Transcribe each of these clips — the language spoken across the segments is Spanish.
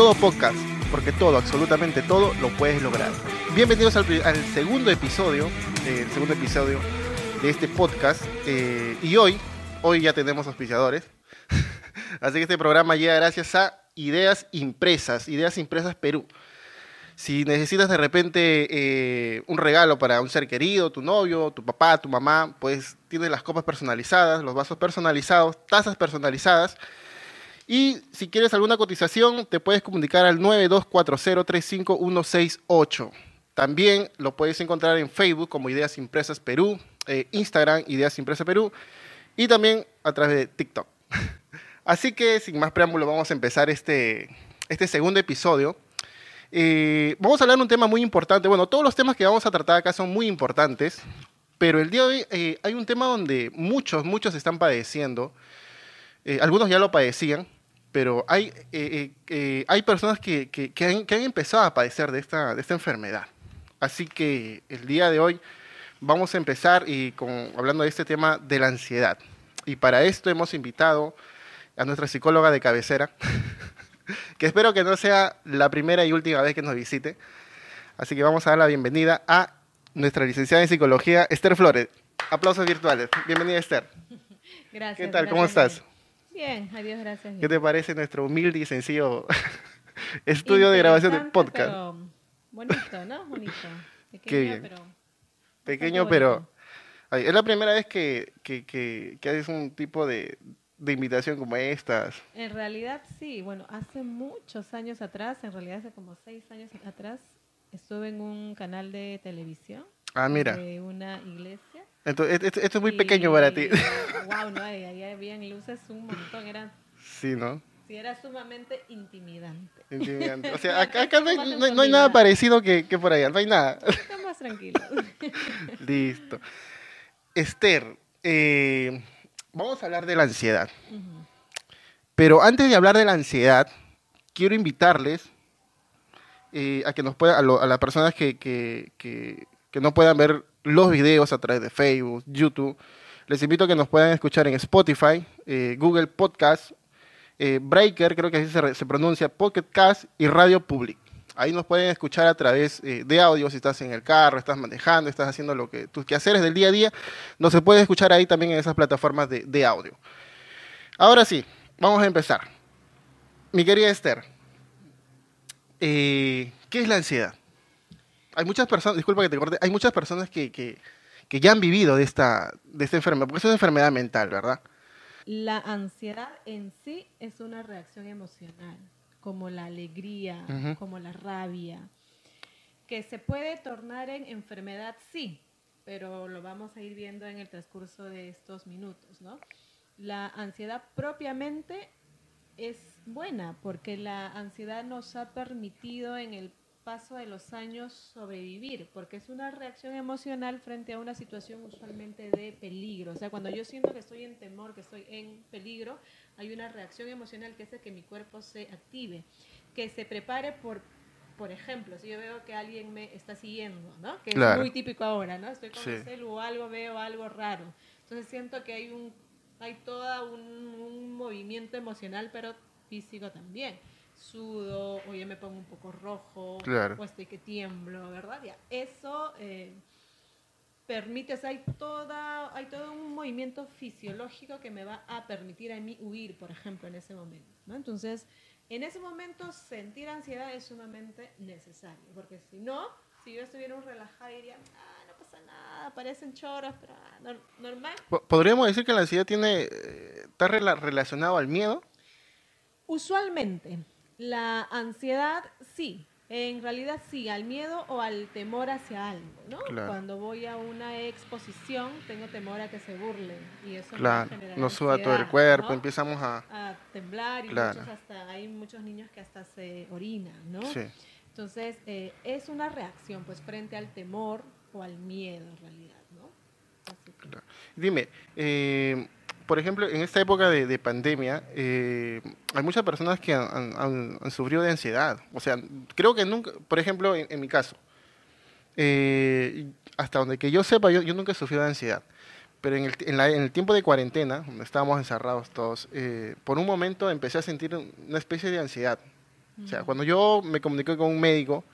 todo podcast, porque todo, absolutamente todo, lo puedes lograr. Bienvenidos al, segundo episodio, eh, segundo episodio de este podcast. Eh, y hoy, hoy ya tenemos auspiciadores. Así que este programa llega gracias a Ideas Impresas, Ideas Impresas Perú. Si necesitas de repente eh, un regalo para un ser querido, tu novio, tu papá, tu mamá, pues tiene las copas personalizadas, los vasos personalizados, tazas personalizadas. Y si quieres alguna cotización, te puedes comunicar al 924035168. También lo puedes encontrar en Facebook como Ideas Impresas Perú, eh, Instagram Ideas Impresas Perú y también a través de TikTok. Así que sin más preámbulo vamos a empezar este, este segundo episodio eh, vamos a hablar de un tema muy importante. Bueno, todos los temas que vamos a tratar acá son muy importantes, pero el día de hoy eh, hay un tema donde muchos, muchos están padeciendo. Algunos ya lo padecían, pero hay, hay personas que, que, han, que, han, empezado a padecer de esta, de esta enfermedad. Así que el día de hoy vamos a empezar y con, hablando de este tema de la ansiedad. Y para esto hemos invitado a nuestra psicóloga de cabecera. que espero que no sea la primera y última vez que nos visite. Así que vamos a dar la bienvenida a nuestra licenciada en psicología, Esther Flores. Aplausos virtuales. Bienvenida, Esther. Gracias. ¿Qué tal? ¿Cómo estás? Bien, adiós, gracias. ¿Qué te parece nuestro humilde y sencillo estudio de grabación de podcast? bonito, ¿no? Bonito. Pequeño, Qué bien. pero. Pequeño, pero. es la primera vez que, que, que, que haces un tipo de, de invitación como estas? En realidad sí, bueno, hace muchos años atrás, en realidad hace como seis años atrás, estuve en un canal de televisión. Ah, mira. De una iglesia. Entonces, esto, es muy pequeño para ti. Wow, no, ahí habían luces un montón, eran... Sí, ¿no? Sí, era sumamente intimidante. Intimidante. O sea, acá, no, hay, no, hay, nada parecido que, que, por allá, no hay nada. Está más tranquilo. Listo. Esther, eh, vamos a hablar de la ansiedad. Pero antes de hablar de la ansiedad, quiero invitarles eh, a que nos puedan, a, las personas que, que, que, no puedan ver los videos a través de Facebook, YouTube, les invito a que nos puedan escuchar en Spotify, eh, Google Podcast, eh, Breaker, creo que así se, pronuncia, Pocket Cast y Radio Public. Ahí nos pueden escuchar a través eh, de audio, si estás en el carro, estás manejando, estás haciendo lo que tus quehaceres del día a día, nos se puede escuchar ahí también en esas plataformas de, audio. Ahora sí, vamos a empezar. Mi querida Esther, ¿qué es la ansiedad? Hay muchas personas, disculpa que te corte, hay muchas personas que, que, que ya han vivido de esta, de esta enfermedad, porque es una enfermedad mental, ¿verdad? La ansiedad en sí es una reacción emocional como la alegría, como la rabia, que se puede tornar en enfermedad, sí, pero lo vamos a ir viendo en el transcurso de estos minutos, ¿no? La ansiedad propiamente es buena porque la ansiedad nos ha permitido en el paso de los años sobrevivir, porque es una reacción emocional frente a una situación usualmente de peligro. O sea, cuando yo siento que estoy en temor, que estoy en peligro, hay una reacción emocional que hace que mi cuerpo se active, que se prepare por, por ejemplo, si yo veo que alguien me está siguiendo, ¿no? Que es muy típico ahora, ¿no? Estoy con el celu o algo, veo algo raro. Entonces siento que hay un hay todo un, movimiento emocional, pero físico también. Sudo, o ya me pongo un poco rojo, o estoy que tiemblo, ¿verdad? Ya, eso eh, permite, hay, toda, hay todo un movimiento fisiológico que me va a permitir a mí huir, por ejemplo, en ese momento. ¿no? Entonces, en ese momento sentir ansiedad es sumamente necesario, porque si no, si yo estuviera un relajado diría, ah, no pasa nada, parecen choras, pero ah, normal. ¿Podríamos decir que la ansiedad tiene, eh, está relacionado al miedo? Usualmente, la ansiedad sí, en realidad sí, al miedo o al temor hacia algo, ¿no? Cuando voy a una exposición tengo temor a que se burlen y eso claro. nos suda todo el cuerpo, empezamos a... a temblar y muchos hasta, hay muchos niños que hasta se orinan, ¿no? Sí. Entonces eh, es una reacción pues frente al temor o al miedo en realidad, ¿no? Dime, eh, por ejemplo, en esta época de, pandemia, eh, hay muchas personas que han, sufrido de ansiedad. O sea, creo que nunca, por ejemplo, en, mi caso, eh, hasta donde que yo sepa, yo, nunca he sufrido de ansiedad. Pero en el, en, el, tiempo de cuarentena, donde estábamos encerrados todos, eh, por un momento empecé a sentir una especie de ansiedad. O sea, cuando yo me comuniqué con un médico,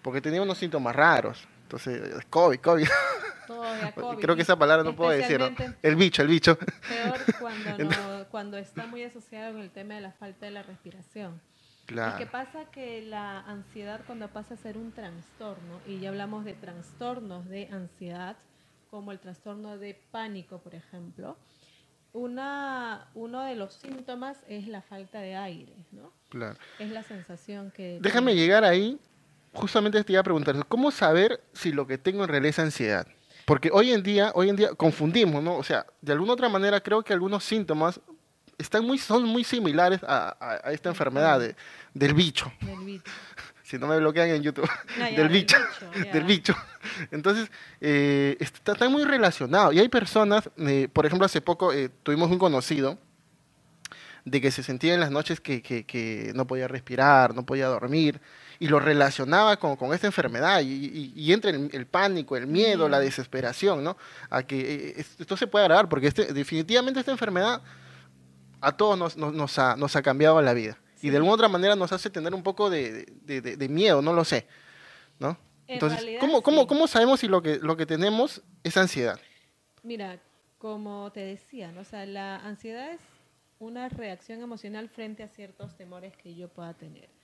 porque tenía unos síntomas raros, entonces, COVID, COVID. COVID. Creo que esa palabra no puedo decir. El bicho, el bicho. Peor cuando, cuando está muy asociado con el tema de la falta de la respiración. Claro. Y que pasa que la ansiedad cuando pasa a ser un trastorno, y ya hablamos de trastornos de ansiedad, como el trastorno de pánico, por ejemplo, una, uno de los síntomas es la falta de aire, ¿no? Claro. Es la sensación que... Déjame llegar ahí, justamente te iba a preguntar, ¿cómo saber si lo que tengo en realidad es ansiedad? Porque hoy en día, hoy en día confundimos, ¿no? O sea, de alguna otra manera creo que algunos síntomas están muy, son muy similares a, esta enfermedad del bicho. Del bicho. si no me bloquean en YouTube, del, bicho, del bicho. Entonces, eh, está, muy relacionado. Y hay personas, eh, por ejemplo, hace poco eh, tuvimos un conocido de que se sentía en las noches que, que, no podía respirar, no podía dormir, y lo relacionaba con, con esta enfermedad, y, y, entra el, pánico, el miedo, la desesperación, ¿no? A que esto se puede agravar, porque este, definitivamente esta enfermedad a todos nos, nos, ha, nos ha cambiado la vida. Y de alguna otra manera nos hace tener un poco de, de, miedo, no lo sé. ¿no? Entonces, ¿cómo, cómo, ¿cómo, sabemos si lo que, lo que tenemos es ansiedad? Mira, como te decía, ¿no? o sea, la ansiedad es una reacción emocional frente a ciertos temores que yo pueda tener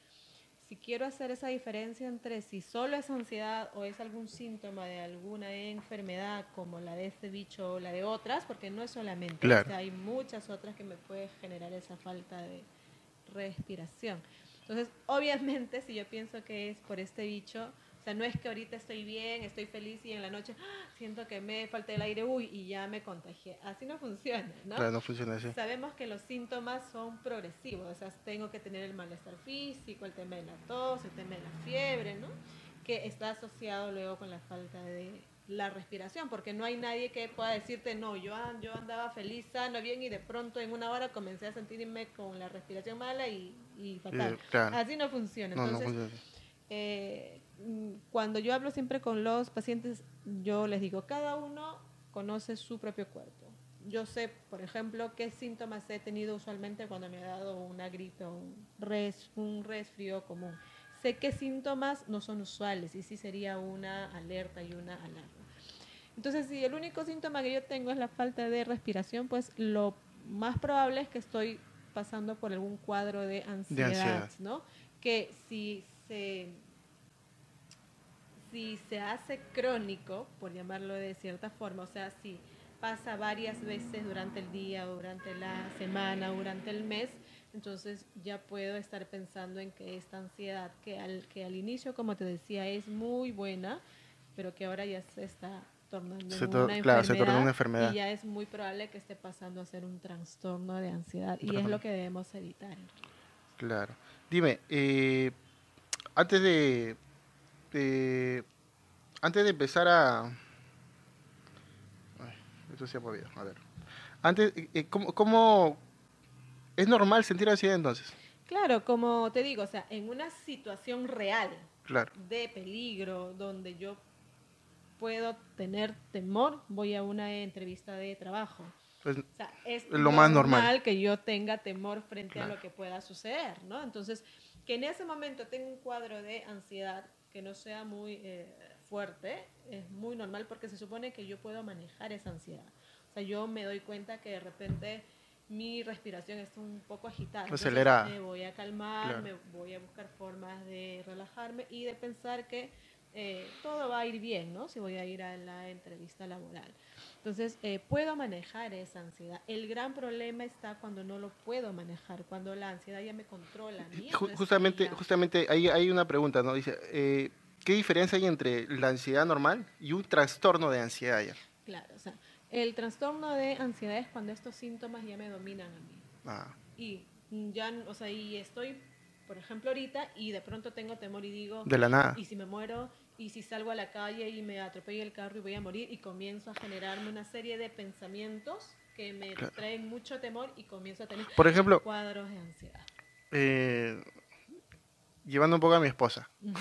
si quiero hacer esa diferencia entre si solo es ansiedad o es algún síntoma de alguna enfermedad como la de este bicho o la de otras, porque no es solamente, hay muchas otras que me pueden generar esa falta de respiración. Entonces, obviamente, si yo pienso que es por este bicho, o sea, no es que ahorita estoy bien, estoy feliz y en la noche ¡ah! siento que me falta el aire, uy, y ya me contagié. Así no funciona, ¿no? Claro, no funciona así. Sabemos que los síntomas son progresivos, o sea, tengo que tener el malestar físico, el tema de la tos, el tema de la fiebre, ¿no? Que está asociado luego con la falta de la respiración, porque no hay nadie que pueda decirte, no, yo, yo andaba feliz, sano, bien, y de pronto en una hora comencé a sentirme con la respiración mala y, fatal. Así no funciona. Entonces, no, funciona. Eh, cuando yo hablo siempre con los pacientes, yo les digo, cada uno conoce su propio cuerpo. Yo sé, por ejemplo, qué síntomas he tenido usualmente cuando me ha dado una gripe o un, res, un resfrío común. Sé qué síntomas no son usuales y sí sería una alerta y una alarma. Entonces, si el único síntoma que yo tengo es la falta de respiración, pues lo más probable es que estoy pasando por algún cuadro de ansiedad, de ansiedad. ¿no? Que si se si se hace crónico, por llamarlo de cierta forma, o sea, si pasa varias veces durante el día, durante la semana, durante el mes, entonces ya puedo estar pensando en que esta ansiedad, que al, que al inicio, como te decía, es muy buena, pero que ahora ya se está tornando en una, enfermedad, una, enfermedad, y ya es muy probable que esté pasando a ser un trastorno de ansiedad y es lo que debemos evitar. Claro. Dime, eh, antes de este, antes de empezar a... esto se ha movido, a ver. Antes, eh, eh, ¿cómo, es normal sentir ansiedad entonces? Claro, como te digo, o sea, en una situación real de peligro, donde yo puedo tener temor, voy a una entrevista de trabajo. Pues, o sea, es lo más normal que yo tenga temor frente a lo que pueda suceder, ¿no? Entonces, que en ese momento tenga un cuadro de ansiedad que no sea muy eh, fuerte, es muy normal porque se supone que yo puedo manejar esa ansiedad. O sea, yo me doy cuenta que de repente mi respiración está un poco agitada. Acelerada. Me voy a calmar, me voy a buscar formas de relajarme y de pensar que eh, todo va a ir bien, ¿no? Si voy a ir a la entrevista laboral. Entonces, eh, puedo manejar esa ansiedad. El gran problema está cuando no lo puedo manejar, cuando la ansiedad ya me controla. justamente, justamente ahí hay una pregunta, ¿no? Dice, eh, ¿qué diferencia hay entre la ansiedad normal y un trastorno de ansiedad? Claro, o sea, el trastorno de ansiedad es cuando estos síntomas ya me dominan a mí. Ah. Y ya, o sea, y estoy, por ejemplo, ahorita y de pronto tengo temor y digo... De la nada. Y si me muero, y si salgo a la calle y me atropella el carro y voy a morir y comienzo a generarme una serie de pensamientos que me traen mucho temor y comienzo a tener Por ejemplo, cuadros de ansiedad. Eh, llevando un poco a mi esposa.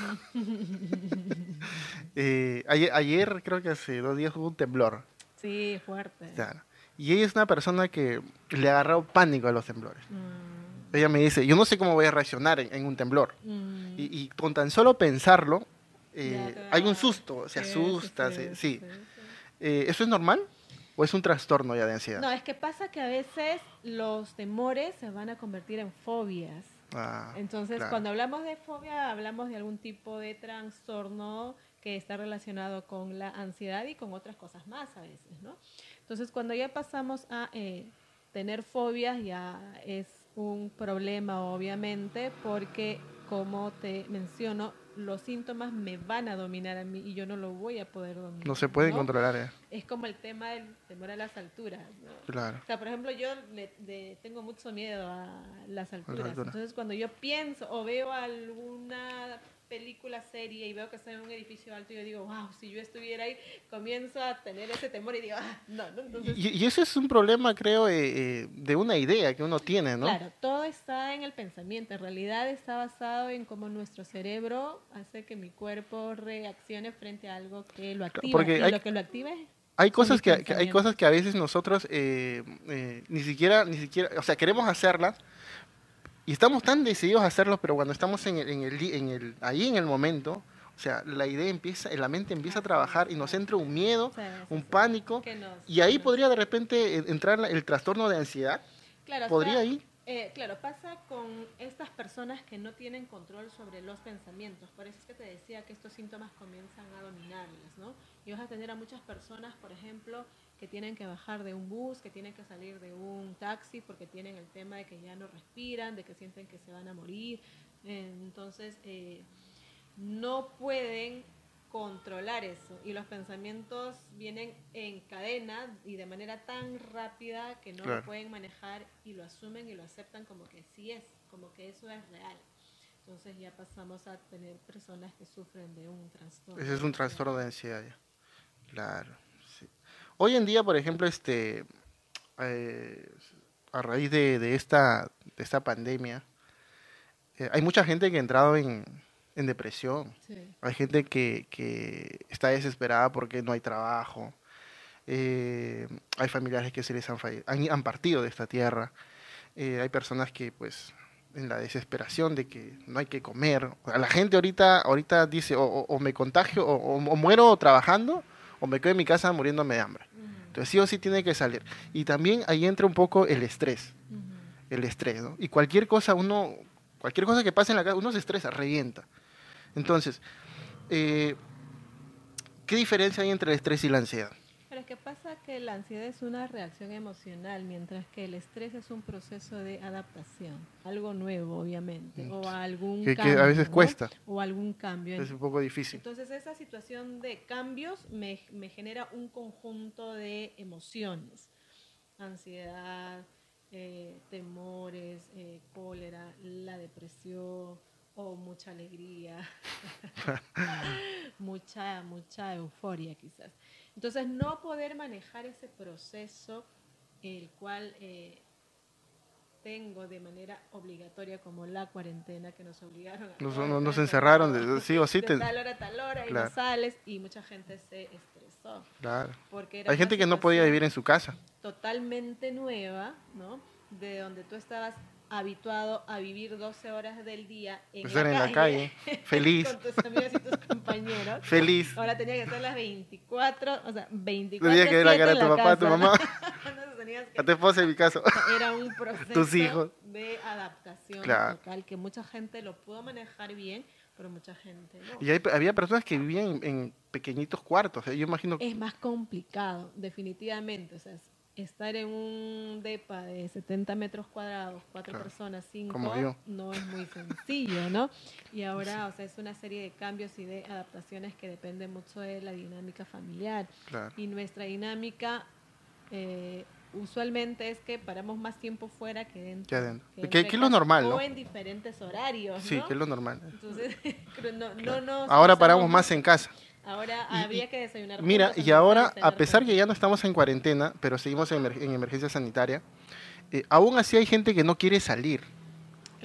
Eh, ayer, creo que hace dos días hubo un temblor. Sí, fuerte. Y ella es una persona que le ha agarrado pánico a los temblores. Mm. ella me dice, yo no sé cómo voy a reaccionar en, un temblor. Mm. Y, con tan solo pensarlo, eh, hay un susto, se asusta, sí. Eh, ¿Eso es normal? ¿O es un trastorno ya de ansiedad? No, es que pasa que a veces los temores se van a convertir en fobias. Ah, Entonces, cuando hablamos de fobia, hablamos de algún tipo de trastorno que está relacionado con la ansiedad y con otras cosas más a veces, ¿no? Entonces, cuando ya pasamos a eh, tener fobias, ya es un problema, obviamente, porque, como te menciono, los síntomas me van a dominar a mí y yo no lo voy a poder dominar. No se puede controlar. ¿eh? Es como el tema del temor a las alturas. Claro. O sea, por ejemplo, yo le, tengo mucho miedo a las alturas. Entonces, cuando yo pienso o veo alguna película, serie y veo que está en un edificio alto, y yo digo, wow, si yo estuviera ahí, comienzo a tener ese temor y digo, ah, no, no. Entonces... Y, ese es un problema, creo, eh, eh, de una idea que uno tiene, ¿no? Claro, todo está en el pensamiento. En realidad está basado en cómo nuestro cerebro hace que mi cuerpo reaccione frente a algo que lo activa. Porque y lo que lo activa hay cosas que, hay cosas que a veces nosotros eh, ni siquiera ni siquiera o sea queremos hacerlas y estamos tan decididos a hacerlo, pero cuando estamos en el, en el, en el, ahí en el momento, o sea, la idea empieza, la mente empieza a trabajar y nos entra un miedo, un pánico, y ahí podría de repente entrar el trastorno de ansiedad. Claro, podría ahí. Eh, claro, pasa con estas personas que no tienen control sobre los pensamientos. Por eso es que te decía que estos síntomas comienzan a dominarles, ¿no? Y vas a tener a muchas personas, por ejemplo, que tienen que bajar de un bus, que tienen que salir de un taxi porque tienen el tema de que ya no respiran, de que sienten que se van a morir. Entonces, eh, no pueden controlar eso y los pensamientos vienen en cadena y de manera tan rápida que no lo pueden manejar y lo asumen y lo aceptan como que sí es, como que eso es real. Entonces ya pasamos a tener personas que sufren de un trastorno. Ese es un trastorno de ansiedad. Claro. Hoy en día, por ejemplo, este, eh, a raíz de, esta, de esta pandemia, eh, hay mucha gente que ha entrado en, depresión. Hay gente que, está desesperada porque no hay trabajo. Eh, hay familiares que se les han, han, partido de esta tierra. hay personas que, pues, en la desesperación de que no hay que comer. la gente ahorita, ahorita dice, o, me contagio, o, muero trabajando, o me quedo en mi casa muriéndome de hambre. Entonces sí o sí tiene que salir. Y también ahí entra un poco el estrés. El estrés, ¿no? Y cualquier cosa, uno, cualquier cosa que pase en la casa, uno se estresa, revienta. Entonces, eh, ¿qué diferencia hay entre el estrés y la ansiedad? ¿Qué pasa que la ansiedad es una reacción emocional, mientras que el estrés es un proceso de adaptación, algo nuevo, obviamente, o algún que, cambio. Que a veces cuesta. O algún cambio. Es un poco difícil. Entonces, esa situación de cambios me, me genera un conjunto de emociones, ansiedad, eh, temores, eh, cólera, la depresión o mucha alegría, mucha, mucha euforia quizás. Entonces, no poder manejar ese proceso, el cual eh, tengo de manera obligatoria, como la cuarentena que nos obligaron a. Nos, nos, encerraron, de, sí o sí. De tal hora tal hora, y no sales, y mucha gente se estresó. Claro. Porque Hay gente que no podía vivir en su casa. Totalmente nueva, ¿no? De donde tú estabas habituado a vivir 12 horas del día en, la, en calle, la calle, feliz. con tus amigos y tus compañeros. Feliz. Ahora tenía que ser las 24, o sea, 24 Tenía que ver la cara de tu papá, tu mamá. que, a tu esposa en mi caso. Era un proceso tus hijos. de adaptación claro. que mucha gente lo pudo manejar bien, pero mucha gente no. Y había personas que vivían en, en pequeñitos cuartos, yo imagino. Es más complicado, definitivamente, o sea, estar en un depa de 70 metros cuadrados, cuatro personas, cinco, no es muy sencillo, ¿no? Y ahora, o sea, es una serie de cambios y de adaptaciones que dependen mucho de la dinámica familiar. Y nuestra dinámica eh, usualmente es que paramos más tiempo fuera que dentro. Que adentro. Que, es lo normal, ¿no? O en diferentes horarios, Sí, que es lo normal. Entonces, no, no, no, Ahora paramos más en casa. Ahora había que desayunar. Mira, y ahora, a pesar que ya no estamos en cuarentena, pero seguimos en, emergencia sanitaria, eh, aún así hay gente que no quiere salir.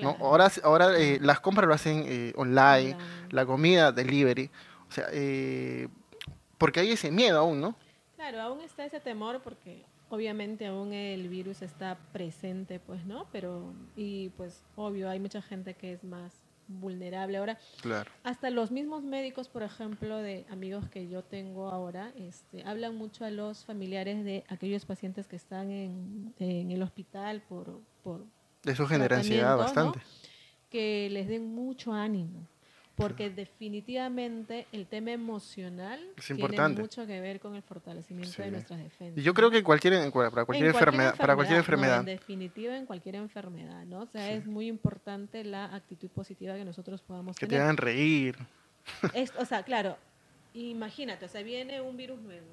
¿no? Ahora, ahora eh, las compras lo hacen eh, online, la comida, delivery. O sea, porque hay ese miedo aún, ¿no? Claro, aún está ese temor porque obviamente aún el virus está presente, pues, ¿no? Pero, y pues, obvio, hay mucha gente que es más vulnerable. Ahora, Claro. hasta los mismos médicos, por ejemplo, de amigos que yo tengo ahora, este, hablan mucho a los familiares de aquellos pacientes que están en, en el hospital por, por Eso genera ansiedad bastante. que les den mucho ánimo, porque definitivamente el tema emocional tiene mucho que ver con el fortalecimiento Sí. de nuestras defensas. Y yo creo que cualquier, para cualquier, En enfermedad, para cualquier no, enfermedad. en definitiva, en cualquier enfermedad, ¿no? O sea, Sí. es muy importante la actitud positiva que nosotros podamos que te tener. hagan reír. Es- o sea, claro, imagínate, o sea, viene un virus nuevo,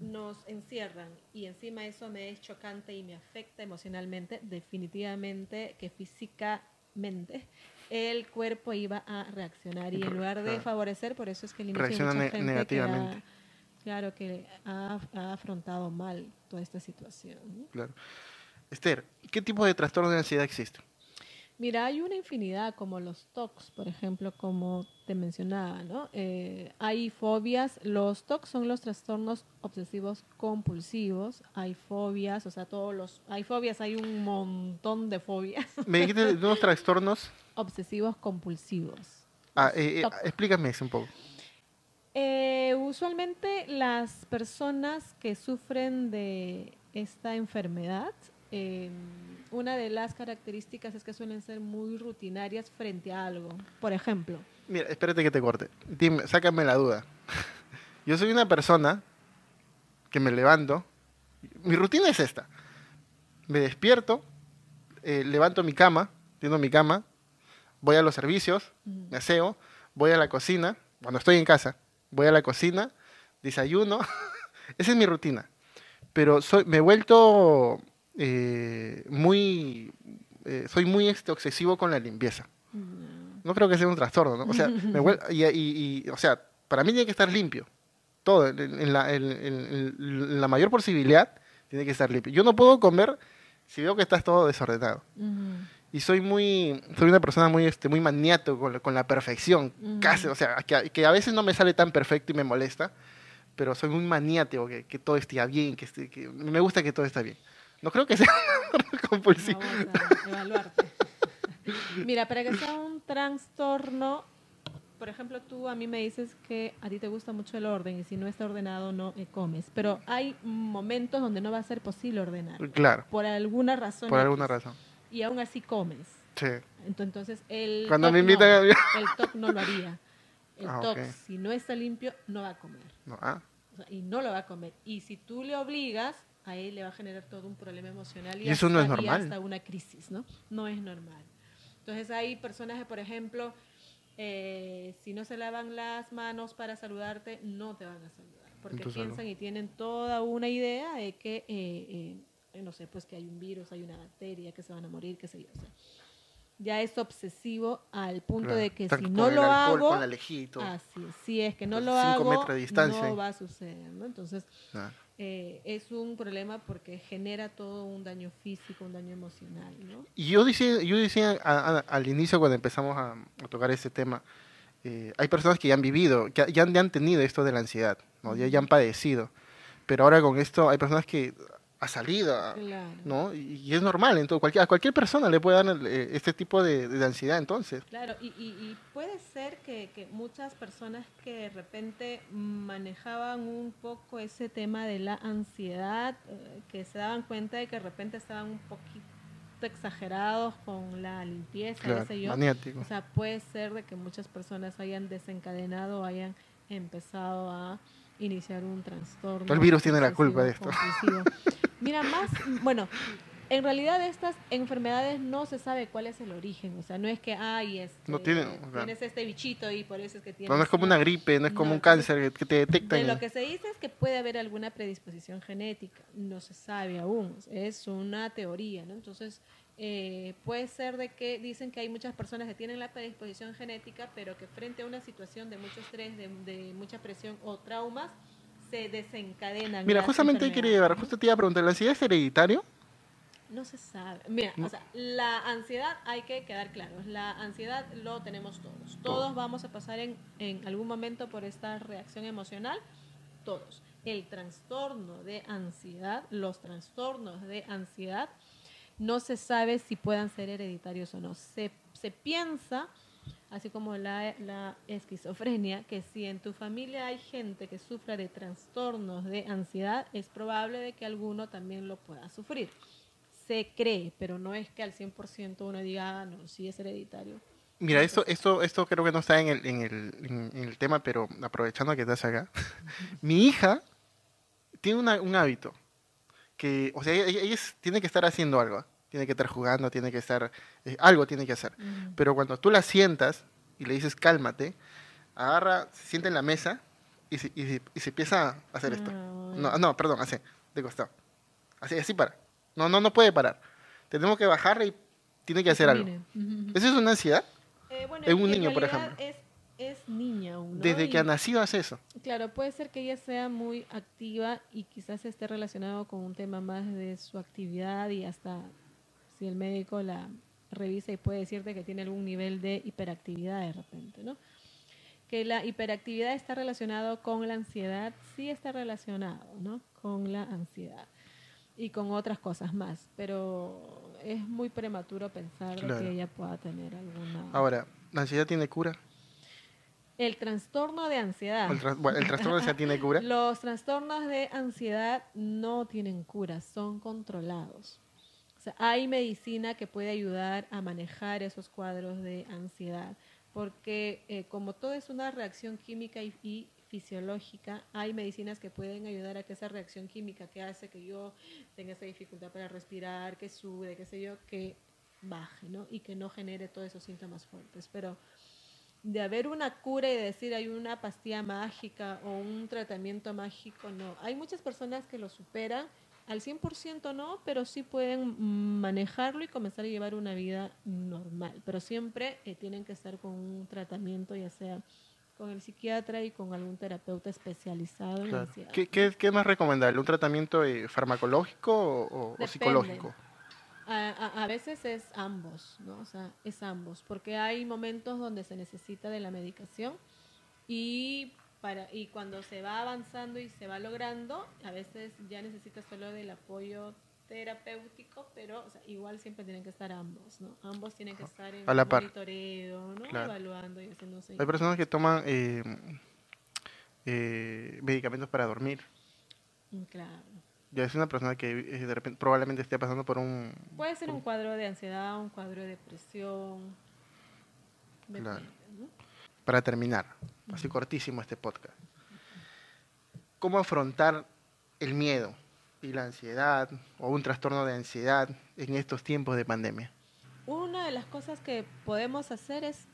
nos encierran y encima eso me es chocante y me afecta emocionalmente, definitivamente que físicamente el cuerpo iba a reaccionar y en lugar de favorecer, por eso es que el inicio Reacciona mucha gente que negativamente. ha- claro, que ha, ha afrontado mal toda esta situación. ¿no? Claro. Esther, ¿qué tipo de trastorno de ansiedad existe? Mira, hay una infinidad, como los TOCs, por ejemplo, como te mencionaba, ¿no? Eh, hay fobias, los TOCs son los trastornos obsesivos compulsivos, hay fobias, o sea, todos los, hay fobias, hay un montón de fobias Me dijiste de unos trastornos. Obsesivos compulsivos. Ah, eh, eh, explícame eso un poco. Eh, usualmente las personas que sufren de esta enfermedad, eh, una de las características es que suelen ser muy rutinarias frente a algo. Por ejemplo, Mira, espérate que te corte. Dime, sácame la duda. Yo soy una persona que me levanto. Mi rutina es esta. Me despierto, eh, levanto mi cama, tiendo mi cama, voy a los servicios, me aseo, voy a la cocina, cuando estoy en casa, voy a la cocina, desayuno. Esa es mi rutina. Pero soy, me he vuelto eh, muy... eh, soy muy este, obsesivo con la limpieza. no. Creo que sea un trastorno, ¿no? O sea, me vuel- y, y- y, o sea, para mí tiene que estar limpio. Todo, en, la, en- en- en la mayor posibilidad, tiene que estar limpio. Yo no puedo comer si veo que estás todo desordenado. Ujú. Y soy muy, soy una persona muy, este, muy maniato con la, con la perfección, casi, o sea, que, a- que a veces no me sale tan perfecto y me molesta, pero soy muy maniático, que, que todo esté bien, que, esté- que me gusta que todo esté bien. No creo que sea compulsivo. Evaluarte. Mira, para que sea un trastorno, por ejemplo, tú a mí me dices que a ti te gusta mucho el orden y si no está ordenado no eh, comes, pero hay momentos donde no va a ser posible ordenar Claro, por alguna razón. por alguna razón. Y aún así comes. Sí. Ento- Entonces, el Cuando me invitan no, a- el TOC no lo haría. El Ah, TOC, si no está limpio, no va a comer. No, ah, O sea, y no lo va a comer. Y si tú le obligas, a él le va a generar todo un problema emocional y, Y eso no es hasta- y normal. hasta una crisis, ¿no? No es normal. Entonces hay personas que, por ejemplo, eh, si no se lavan las manos para saludarte, no te van a saludar. Porque piensan y tienen toda una idea de que, eh, eh, no sé, pues que hay un virus, hay una bacteria, que se van a morir, qué sé yo. O sea, ya es obsesivo al punto claro. de que si no lo hago, con todo. así si es que no lo hago, no va a suceder, ¿no? Entonces, Ah. eh, es un problema porque genera todo un daño físico, un daño emocional, ¿no? Y yo decía, yo decía a- a- al inicio cuando empezamos a, a tocar este tema, eh, hay personas que ya han vivido, que ya han, ya han tenido esto de la ansiedad, ¿no? ya, ya han padecido, pero ahora con esto hay personas que a- Claro. ¿no? Y, y es normal, entonces cualquier, a cualquier persona le puede dar eh, este tipo de, de ansiedad entonces. Claro, y, y- y puede ser que, que muchas personas que de repente manejaban un poco ese tema de la ansiedad, eh, que se daban cuenta de que de repente estaban un poquito exagerados con la limpieza, Claro, sé yo. maniático. O sea, puede ser de que muchas personas hayan desencadenado, hayan empezado a iniciar un trastorno. El virus tiene la culpa de esto. Mira, más, bueno, en realidad estas enfermedades no se sabe cuál es el origen, o sea, no es que, ay, este, No tiene, o sea, tienes este bichito y por eso es que tienes... No, no es como una gripe, no es como No, un cáncer que- te De detectan. lo que se dice es que puede haber alguna predisposición genética, no se sabe aún, es una teoría, ¿no? Entonces, eh, puede ser de que dicen que hay muchas personas que tienen la predisposición genética, pero que frente a una situación de mucho estrés, de, de mucha presión o traumas, se desencadenan. Mira, justamente ahí quería llevar, justo te iba a preguntar, ¿la ansiedad es hereditario? No se sabe. Mira, No. o sea, la ansiedad hay que quedar claros. La ansiedad lo tenemos todos. Todos Todos. vamos a pasar en, en algún momento por esta reacción emocional. Todos. el trastorno de ansiedad, los trastornos de ansiedad, no se sabe si puedan ser hereditarios o no. Se, se piensa, así como la, la, esquizofrenia, que si en tu familia hay gente que sufra de trastornos de ansiedad, es probable de que alguno también lo pueda sufrir. Se cree, pero no es que al 100% uno diga, ah, no, sí es hereditario. Mira, esto, esto, esto creo que no está en el, en el, en el tema, pero aprovechando que estás acá, mi hija tiene una, un hábito que, o sea, ella, tiene que estar haciendo algo, tiene que estar jugando, tiene que estar, eh, algo tiene que hacer. Pero cuando tú la sientas y le dices cálmate, agarra, se sienta en la mesa y se, y se, empieza a hacer esto. No, no, perdón, hace, de costado. Así, así para. No, no, no puede parar. Tenemos que bajarle y tiene que hacer algo. ¿Eso es una ansiedad? Eh, bueno, un niño, por ejemplo. Es, es niña aún. Desde que ha nacido hace eso. Claro, puede ser que ella sea muy activa y quizás esté relacionado con un tema más de su actividad y hasta si el médico la revisa y puede decirte que tiene algún nivel de hiperactividad de repente, ¿no? Que la hiperactividad está relacionado con la ansiedad, sí está relacionado, ¿no? Con la ansiedad y con otras cosas más, pero es muy prematuro pensar que ella pueda tener alguna... Ahora, ¿la ansiedad tiene cura? El trastorno de ansiedad. El, bueno, el trastorno de ansiedad tiene cura. Los trastornos de ansiedad no tienen cura, son controlados. O sea, hay medicina que puede ayudar a manejar esos cuadros de ansiedad, porque eh, como todo es una reacción química y, y fisiológica, hay medicinas que pueden ayudar a que esa reacción química que hace que yo tenga esa dificultad para respirar, que sube, qué sé yo, que baje, ¿no? Y que no genere todos esos síntomas fuertes. Pero de haber una cura y de decir hay una pastilla mágica o un tratamiento mágico, no. Hay muchas personas que lo superan, al 100% no, pero sí pueden manejarlo y comenzar a llevar una vida normal. Pero siempre eh, tienen que estar con un tratamiento, ya sea con el psiquiatra y con algún terapeuta especializado en ansiedad. ¿Qué, qué, qué, más recomendable? ¿Un tratamiento eh, farmacológico o, psicológico? A, a, veces es ambos, ¿no? O sea, es ambos, porque hay momentos donde se necesita de la medicación y para y cuando se va avanzando y se va logrando, a veces ya necesitas solo del apoyo terapéutico, pero igual siempre tienen que estar ambos, ¿no? Ambos tienen que estar en a monitoreo, ¿no? Evaluando y haciendo Hay personas que toman eh, eh, medicamentos para dormir. Mm, claro. Ya es una persona que eh, de repente probablemente esté pasando por un... Puede ser un cuadro de ansiedad, un cuadro de depresión. claro. Para terminar, así cortísimo este podcast. ¿Cómo afrontar el miedo? y la ansiedad o un trastorno de ansiedad en estos tiempos de pandemia? Una de las cosas que podemos hacer es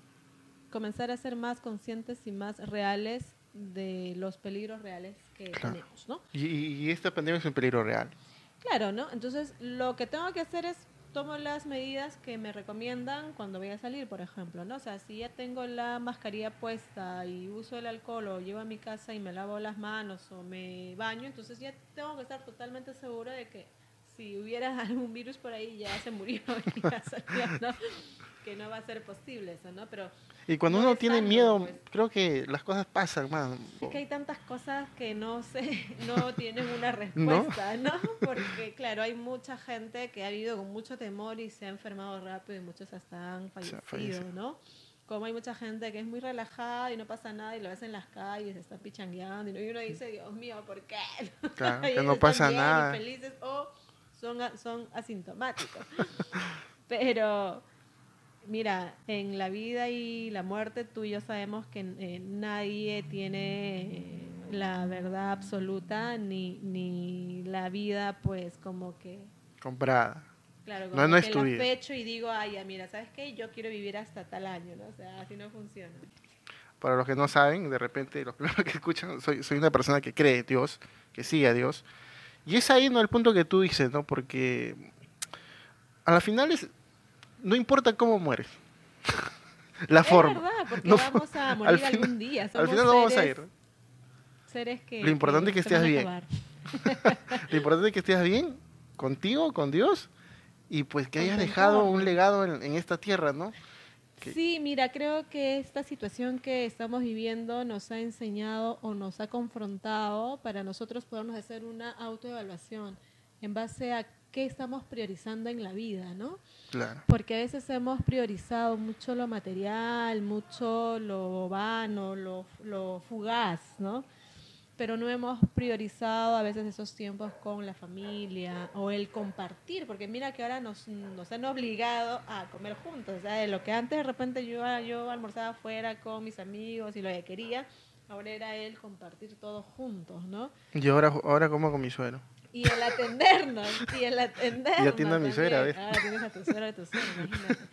comenzar a ser más conscientes y más reales de los peligros reales que tenemos, ¿no? Y, y, esta pandemia es un peligro real. Claro, ¿no? Entonces, lo que tengo que hacer es tomo las medidas que me recomiendan cuando voy a salir, por ejemplo, ¿no? O sea, si ya tengo la mascarilla puesta y uso el alcohol o llevo a mi casa y me lavo las manos o me baño, entonces ya tengo que estar totalmente segura de que si hubiera algún virus por ahí ya se murió y ¿no? Que no va a ser posible eso, ¿no? Pero y cuando uno tiene miedo, pues. creo que las cosas pasan, man. Es que hay tantas cosas que no sé, no tienen una respuesta, ¿No? Porque, claro, hay mucha gente que ha vivido con mucho temor y se ha enfermado rápido y muchos hasta han fallecido, ¿no? Como hay mucha gente que es muy relajada y no pasa nada y lo ves en las calles, está pichangueando y uno dice, Dios mío, ¿por qué? Claro, que no pasa nada. felices o son, son asintomáticos. Pero Mira, en la vida y la muerte tú y yo sabemos que eh, nadie tiene eh, la verdad absoluta ni, ni la vida pues como que... Comprada. Claro, como no, que es la pecho y digo, ay, mira, ¿sabes qué? Yo quiero vivir hasta tal año, ¿no? O sea, así no funciona. Para los que no saben, de repente, los primeros que escuchan, soy, soy una persona que cree en Dios, que sigue a Dios. Y es ahí, ¿no? El punto que tú dices, ¿no? Porque a la final es no importa cómo mueres. La es forma. verdad, porque no, vamos a morir algún día. al final no vamos a ir. Seres que, Lo importante es que estés bien. Lo importante es que estés bien contigo, con Dios, y pues que hayas dejado un legado en, esta tierra, ¿no? Sí, mira, creo que esta situación que estamos viviendo nos ha enseñado o nos ha confrontado para nosotros podernos hacer una autoevaluación en base a qué estamos priorizando en la vida, ¿no? Claro. Porque a veces hemos priorizado mucho lo material, mucho lo vano, lo, lo fugaz, ¿no? pero no hemos priorizado a veces esos tiempos con la familia o el compartir, porque mira que ahora nos, nos han obligado a comer juntos, o sea, de lo que antes de repente yo, yo almorzaba afuera con mis amigos y lo que quería, ahora era el compartir todos juntos, ¿no? Y ahora, ahora como con mi suegro. Y el atendernos, y el atendernos. Y atiendo a mi suegra, ¿ves? Ahora tienes a tu suegra, a tu suegra, imagínate.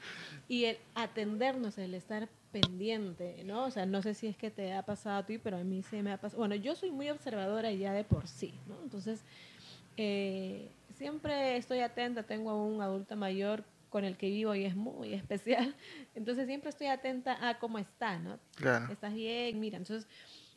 Y el atendernos, el estar pendiente, ¿no? O sea, no sé si es que te ha pasado a ti, pero a mí sí me ha pasado. Bueno, yo soy muy observadora ya de por sí, ¿no? Entonces, eh, siempre estoy atenta, tengo a un adulto mayor con el que vivo y es muy especial, entonces siempre estoy atenta a cómo está, ¿no? Claro. Estás bien, mira, entonces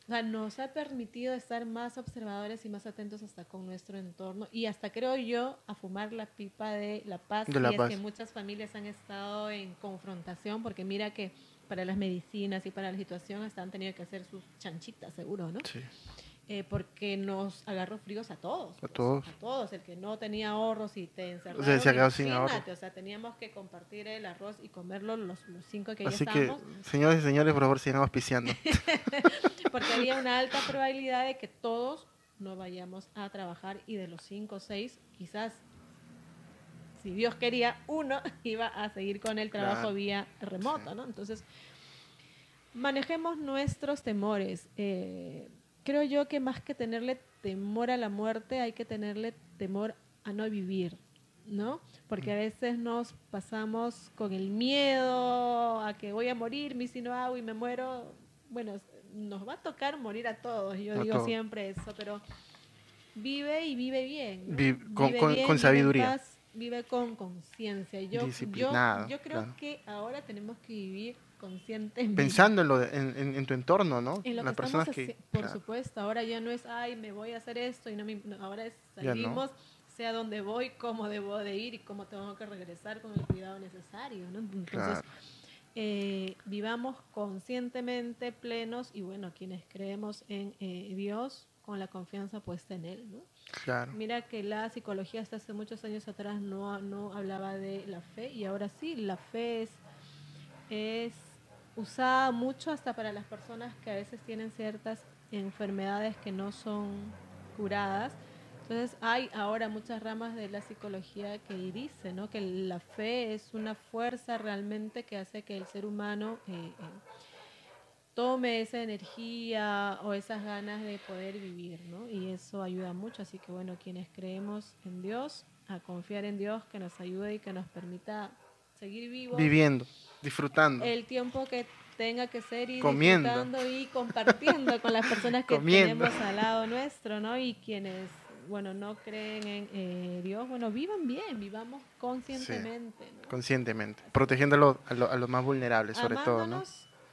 o sea, nos ha permitido estar más observadores y más atentos hasta con nuestro entorno y hasta creo yo a fumar la pipa de la paz. De la y paz. es que muchas familias han estado en confrontación porque mira que para las medicinas y para la situación hasta han tenido que hacer sus chanchitas, seguro, ¿no? Sí. Eh, porque nos agarró fríos a todos. A pues, todos. A todos. El que no tenía ahorros y te encerraron. O sea, se sin. O teníamos que compartir el arroz y comerlo los, los cinco que ya Así que, estábamos. señores y señores, por favor, sigan auspiciando. porque había una alta probabilidad de que todos no vayamos a trabajar y de los cinco o seis, quizás, si Dios quería, uno iba a seguir con el trabajo Claro. vía remoto, ¿no? Entonces, manejemos nuestros temores. Eh, creo yo que más que tenerle temor a la muerte, hay que tenerle temor a no vivir, ¿no? Porque a veces nos pasamos con el miedo a que voy a morir, si no hago y me muero. Bueno, nos va a tocar morir a todos, yo A digo siempre eso, pero vive y vive bien. con- Vive con- bien, con vive en sabiduría. paz, vive con conciencia. Yo, yo, yo creo claro. que ahora tenemos que vivir conscientemente. Pensando en, lo de- en, en- en tu entorno, ¿no? En lo Las que personas estamos que... por claro. supuesto, ahora ya no es, ay, me voy a hacer esto y no me, no, ahora es salimos, sea donde voy, cómo debo de ir y cómo tengo que regresar con el cuidado necesario, ¿no? Entonces, Claro. Eh, vivamos conscientemente plenos y bueno, quienes creemos en eh, Dios con la confianza puesta en Él, ¿no? Claro. Mira que la psicología hasta hace muchos años atrás no, no hablaba de la fe y ahora sí, la fe es, es usada mucho hasta para las personas que a veces tienen ciertas enfermedades que no son curadas. Entonces hay ahora muchas ramas de la psicología que dicen ¿no? que la fe es una fuerza realmente que hace que el ser humano eh, eh, tome esa energía o esas ganas de poder vivir, ¿no? Y eso ayuda mucho, así que bueno, quienes creemos en Dios, a confiar en Dios, que nos ayude y que nos permita seguir vivos Viviendo, disfrutando. el tiempo que tenga que ser y Comiendo. disfrutando y compartiendo con las personas que Comiendo. tenemos al lado nuestro, ¿no? Y quienes, bueno, no creen en eh, Dios, bueno, vivan bien, vivamos conscientemente, ¿no? Conscientemente. Protegiendo a, los- a los- a los más vulnerables, sobre todo, ¿no?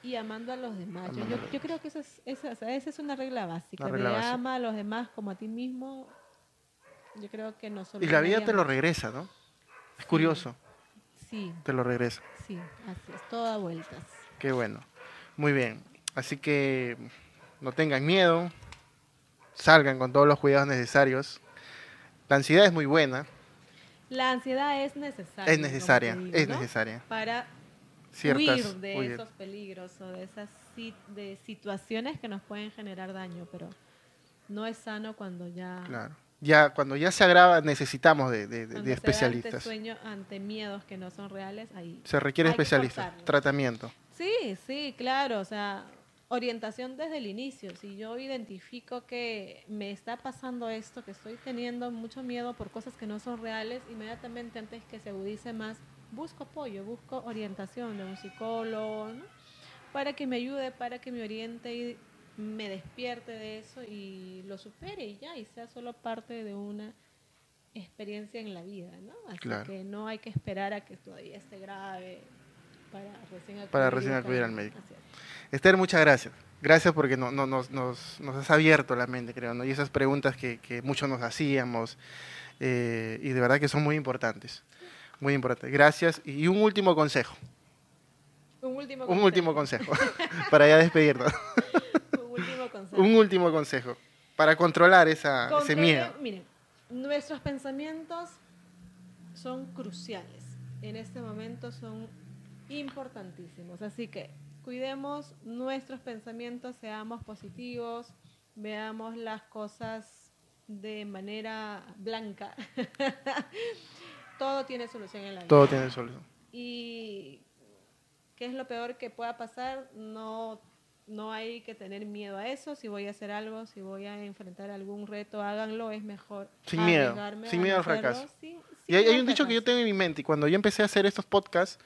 Y amando a los demás. Yo- creo que esa es, esa, esa es una regla básica. Una regla de básica. ama a los demás como a ti mismo. Yo creo que no Y la vida te lo regresa, ¿no? Es curioso, Sí, te lo regresa. sí, así es, todo a vueltas. Qué bueno. Muy bien. Así que no tengan miedo. Salgan con todos los cuidados necesarios. La ansiedad es muy buena. La ansiedad es necesaria. Es necesaria. digo, Es ¿no? necesaria. Para Ciertas. huir de huir. esos peligros o de esas de situaciones que nos pueden generar daño, pero no es sano cuando ya Claro. Ya, cuando ya se agrava, necesitamos de, de- de- da ante especialistas. sueño ante miedos que no son reales, ahí Se requiere especialistas. Tratamiento. Sí, sí, claro, o sea, orientación desde el inicio. Si yo identifico que me está pasando esto, que estoy teniendo mucho miedo por cosas que no son reales, inmediatamente antes que se agudice más, busco apoyo, busco orientación de un psicólogo, ¿no? Para que me ayude, para que me oriente y me despierte de eso y lo supere y ya, y sea solo parte de una experiencia en la vida, ¿no? Así Claro. que no hay que esperar a que todavía esté grave para recién acudir, Para recién acudir al médico. Así es. Esther, muchas gracias. Gracias porque no, no- nos, nos, nos has abierto la mente, creo, ¿no? Y esas preguntas que, que muchos nos hacíamos, eh, y de verdad que son muy importantes. Muy importantes. Gracias. Y un último consejo. Un último Un consejo. último consejo para ya despedirnos. Un último consejo. Un último consejo para controlar esa, ese miedo. Miren, nuestros pensamientos son cruciales. En este momento son importantísimos. Así que cuidemos nuestros pensamientos, seamos positivos, veamos las cosas de manera blanca. Todo tiene solución en la vida. Todo tiene solución. Y qué es lo peor que pueda pasar, no, no hay que tener miedo a eso. Si voy a hacer algo, si voy a enfrentar algún reto, háganlo, es mejor. Sin miedo, sin a miedo al fracaso. sin- Y hay, un dicho que yo tengo en mi mente y cuando yo empecé a hacer estos podcasts,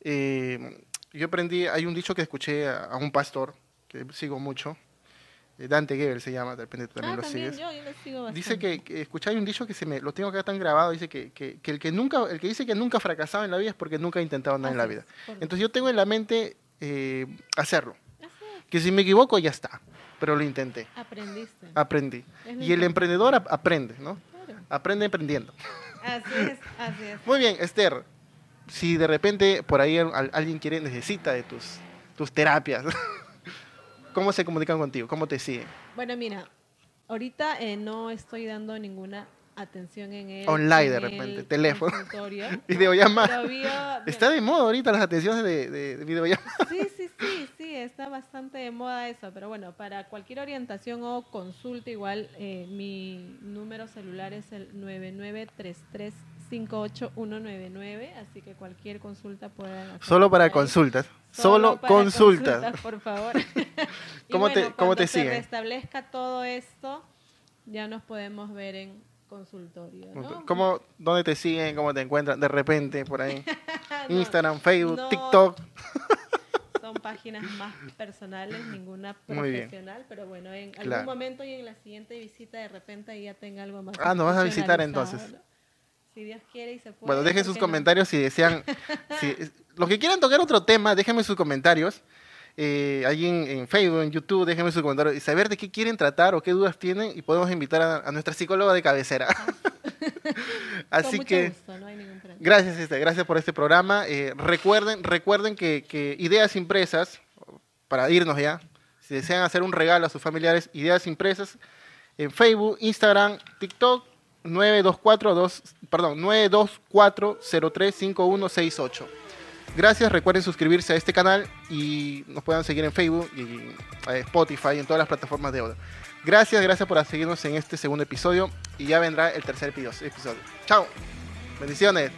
eh, yo aprendí, hay un dicho que escuché a, a un pastor que sigo mucho, eh, Dante Gebel se llama, de repente tú también Ah, lo también sigues. yo, yo lo sigo Dice que, que escuché hay un dicho que se me lo tengo acá tan grabado, dice que, que, que el que nunca, el que dice que nunca ha fracasado en la vida es porque nunca ha intentado nada en la vida. es. Entonces yo tengo en la mente eh, hacerlo. Que si me equivoco ya está, pero lo intenté, aprendiste. aprendí. Es Y el emprendedor ap- aprende, ¿no? Claro. Aprende emprendiendo. Así es, así es. Muy bien, Esther. Si de repente por ahí al- alguien quiere, necesita de tus, tus terapias, ¿cómo se comunican contigo? ¿Cómo te siguen? Bueno, mira, ahorita eh, no estoy dando ninguna atención en el Online, de en repente, el teléfono. Videollamada. Vía- Está de moda ahorita las atenciones de, de, de videollamada. Sí, sí, sí, sí, está bastante de moda eso, pero bueno, para cualquier orientación o consulta igual, eh, mi número celular es el 9933581199, así que cualquier consulta hacer. Solo para ahí. consultas. Solo, para consultas. Por favor. ¿Cómo te- cómo cuando te se siguen? restablezca todo esto, ya nos podemos ver en consultorio, ¿no? ¿Cómo, ¿Dónde te siguen? ¿Cómo te encuentran? De repente, por ahí. No, Instagram, Facebook, no. TikTok. Son páginas más personales, ninguna profesional, pero bueno, en Claro. algún momento y en la siguiente visita de repente ya tenga algo más. Ah, nos vas a visitar entonces. ¿no? Si Dios quiere y se puede. Bueno, dejen ¿por sus no? comentarios si desean. si- los que quieran tocar otro tema, déjenme sus comentarios. Eh, ahí en, en Facebook, en YouTube, déjenme sus comentarios y saber de qué quieren tratar o qué dudas tienen y podemos invitar a, a nuestra psicóloga de cabecera. Con Así que gusto, no hay ningún problema. gracias, este, gracias por este programa. Eh, recuerden, recuerden que, que ideas impresas, para irnos ya, si desean hacer un regalo a sus familiares, ideas impresas en Facebook, Instagram, TikTok 924 perdón, 924035168. Gracias, recuerden suscribirse a este canal y nos puedan seguir en Facebook y eh, Spotify y en todas las plataformas de audio. Gracias, gracias por seguirnos en este segundo episodio y ya vendrá el tercer episodio. Chao. Bendiciones.